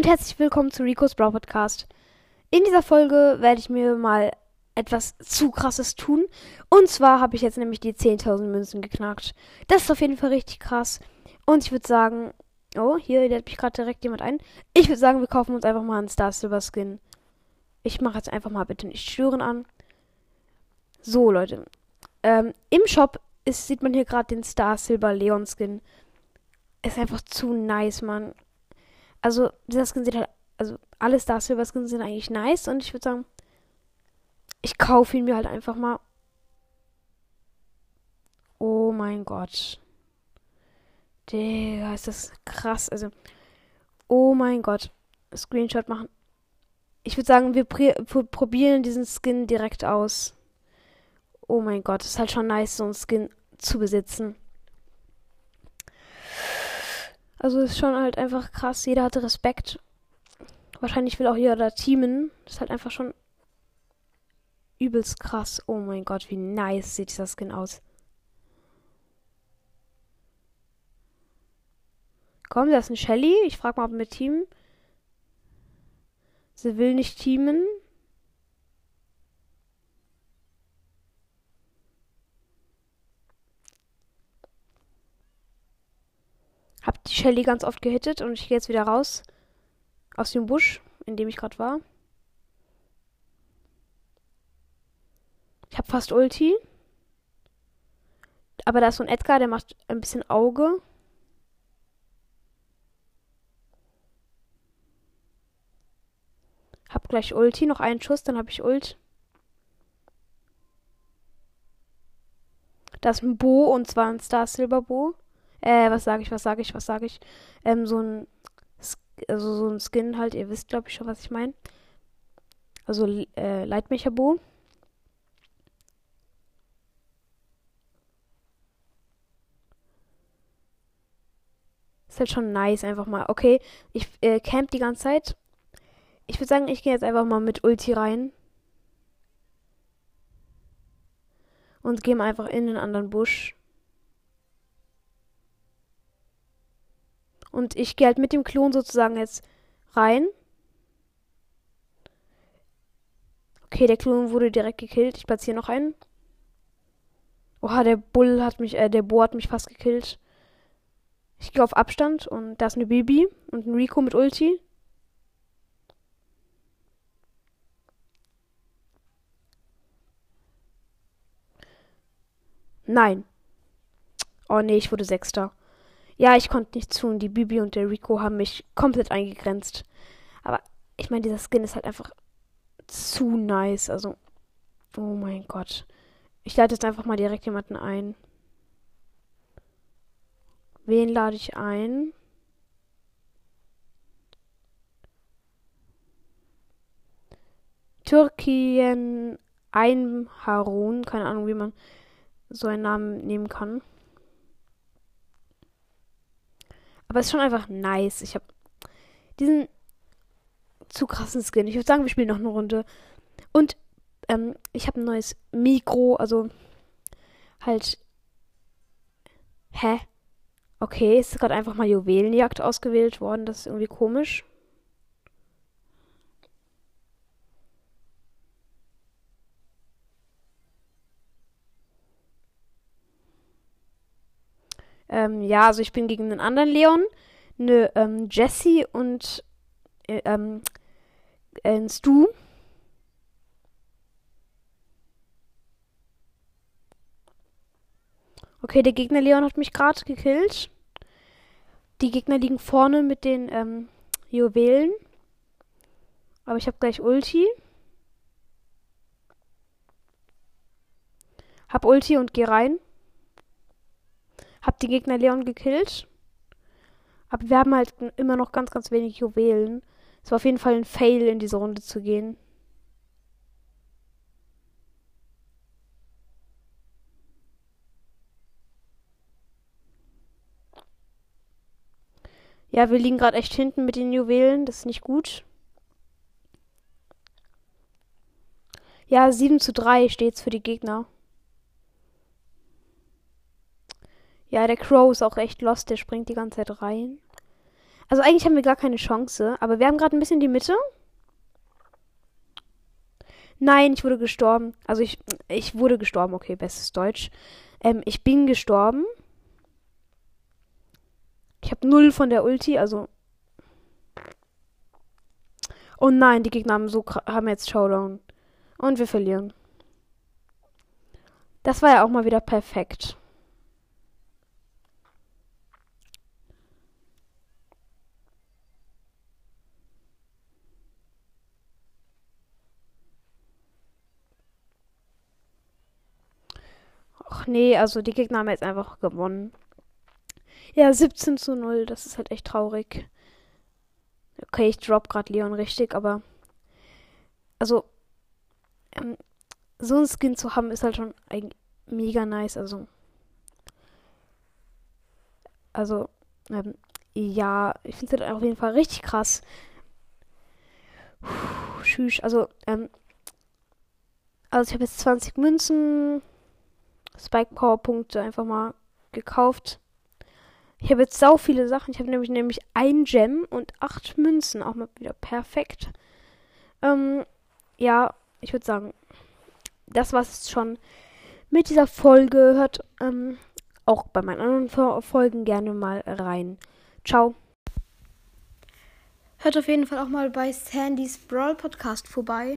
und herzlich willkommen zu Rico's Brawl Podcast. In dieser Folge werde ich mir mal etwas zu krasses tun. Und zwar habe ich jetzt nämlich die 10.000 Münzen geknackt. Das ist auf jeden Fall richtig krass. Und ich würde sagen, oh, hier lädt mich gerade direkt jemand ein. Ich würde sagen, wir kaufen uns einfach mal einen Star Silver Skin. Ich mache jetzt einfach mal bitte nicht stören an. So, Leute. Ähm, Im Shop ist, sieht man hier gerade den Star Silver Leon Skin. Ist einfach zu nice, Mann. Also, dieser Skin sieht halt, also alle Star Silver Skins sind eigentlich nice und ich würde sagen, ich kaufe ihn mir halt einfach mal. Oh mein Gott. Digga, ist das krass. Also, oh mein Gott. Screenshot machen. Ich würde sagen, wir probieren diesen Skin direkt aus. Oh mein Gott, ist halt schon nice, so einen Skin zu besitzen. Also ist schon halt einfach krass. Jeder hatte Respekt. Wahrscheinlich will auch jeder da teamen. Ist halt einfach schon übelst krass. Oh mein Gott, wie nice sieht dieser Skin aus. Komm, da ist ein Shelly. Ich frag mal, ob wir teamen. Sie will nicht teamen. Hab die Shelly ganz oft gehittet und ich gehe jetzt wieder raus aus dem Busch, in dem ich gerade war. Ich habe fast Ulti. Aber da ist so ein Edgar, der macht ein bisschen Auge. Hab gleich Ulti, noch einen Schuss, dann habe ich Ult. Da ist ein Bo und zwar ein Star Silver Bo. Äh, was sage ich, was sage ich, was sage ich? Ähm, so ein, also so ein Skin halt, ihr wisst, glaube ich, schon, was ich meine. Also, äh, Leitmecher-Bo. Ist halt schon nice, einfach mal. Okay, ich äh, camp die ganze Zeit. Ich würde sagen, ich gehe jetzt einfach mal mit Ulti rein. Und gehe einfach in den anderen Busch. Und ich gehe halt mit dem Klon sozusagen jetzt rein. Okay, der Klon wurde direkt gekillt. Ich platziere noch einen. Oha, der Bull hat mich, äh, der Bo hat mich fast gekillt. Ich gehe auf Abstand und da ist eine Bibi und ein Rico mit Ulti. Nein. Oh nee, ich wurde Sechster. Ja, ich konnte nichts tun. Die Bibi und der Rico haben mich komplett eingegrenzt. Aber ich meine, dieser Skin ist halt einfach zu nice. Also, oh mein Gott. Ich lade jetzt einfach mal direkt jemanden ein. Wen lade ich ein? Türkien ein Harun. Keine Ahnung, wie man so einen Namen nehmen kann. Aber es ist schon einfach nice. Ich habe diesen zu krassen Skin. Ich würde sagen, wir spielen noch eine Runde. Und ähm, ich habe ein neues Mikro, also halt. Hä? Okay, ist gerade einfach mal Juwelenjagd ausgewählt worden. Das ist irgendwie komisch. Ähm, ja, also ich bin gegen einen anderen Leon, eine ähm, Jessie und äh, ähm, ein Stu. Okay, der Gegner Leon hat mich gerade gekillt. Die Gegner liegen vorne mit den ähm, Juwelen. Aber ich habe gleich Ulti. Hab Ulti und geh rein. Hab die Gegner Leon gekillt. Aber wir haben halt immer noch ganz, ganz wenig Juwelen. Es war auf jeden Fall ein Fail, in diese Runde zu gehen. Ja, wir liegen gerade echt hinten mit den Juwelen. Das ist nicht gut. Ja, 7 zu 3 steht's für die Gegner. Ja, der Crow ist auch echt lost, der springt die ganze Zeit rein. Also eigentlich haben wir gar keine Chance, aber wir haben gerade ein bisschen die Mitte. Nein, ich wurde gestorben. Also ich, ich wurde gestorben, okay, bestes Deutsch. Ähm, ich bin gestorben. Ich habe null von der Ulti, also. Oh nein, die Gegner haben so haben jetzt Showdown. Und wir verlieren. Das war ja auch mal wieder perfekt. Ach nee, also die Gegner haben jetzt einfach gewonnen. Ja, 17 zu 0, das ist halt echt traurig. Okay, ich drop gerade Leon richtig, aber. Also. Ähm, so ein Skin zu haben ist halt schon mega nice, also. Also, ähm, ja, ich finde es halt auf jeden Fall richtig krass. Puh, tschüss, also, ähm, also ich habe jetzt 20 Münzen, Spike Power Punkte einfach mal gekauft. Ich habe jetzt sau viele Sachen. Ich habe nämlich nämlich ein Gem und acht Münzen. Auch mal wieder perfekt. Ähm, ja, ich würde sagen, das war's schon mit dieser Folge. Hört ähm, auch bei meinen anderen Folgen gerne mal rein. Ciao. Hört auf jeden Fall auch mal bei Sandys Brawl Podcast vorbei.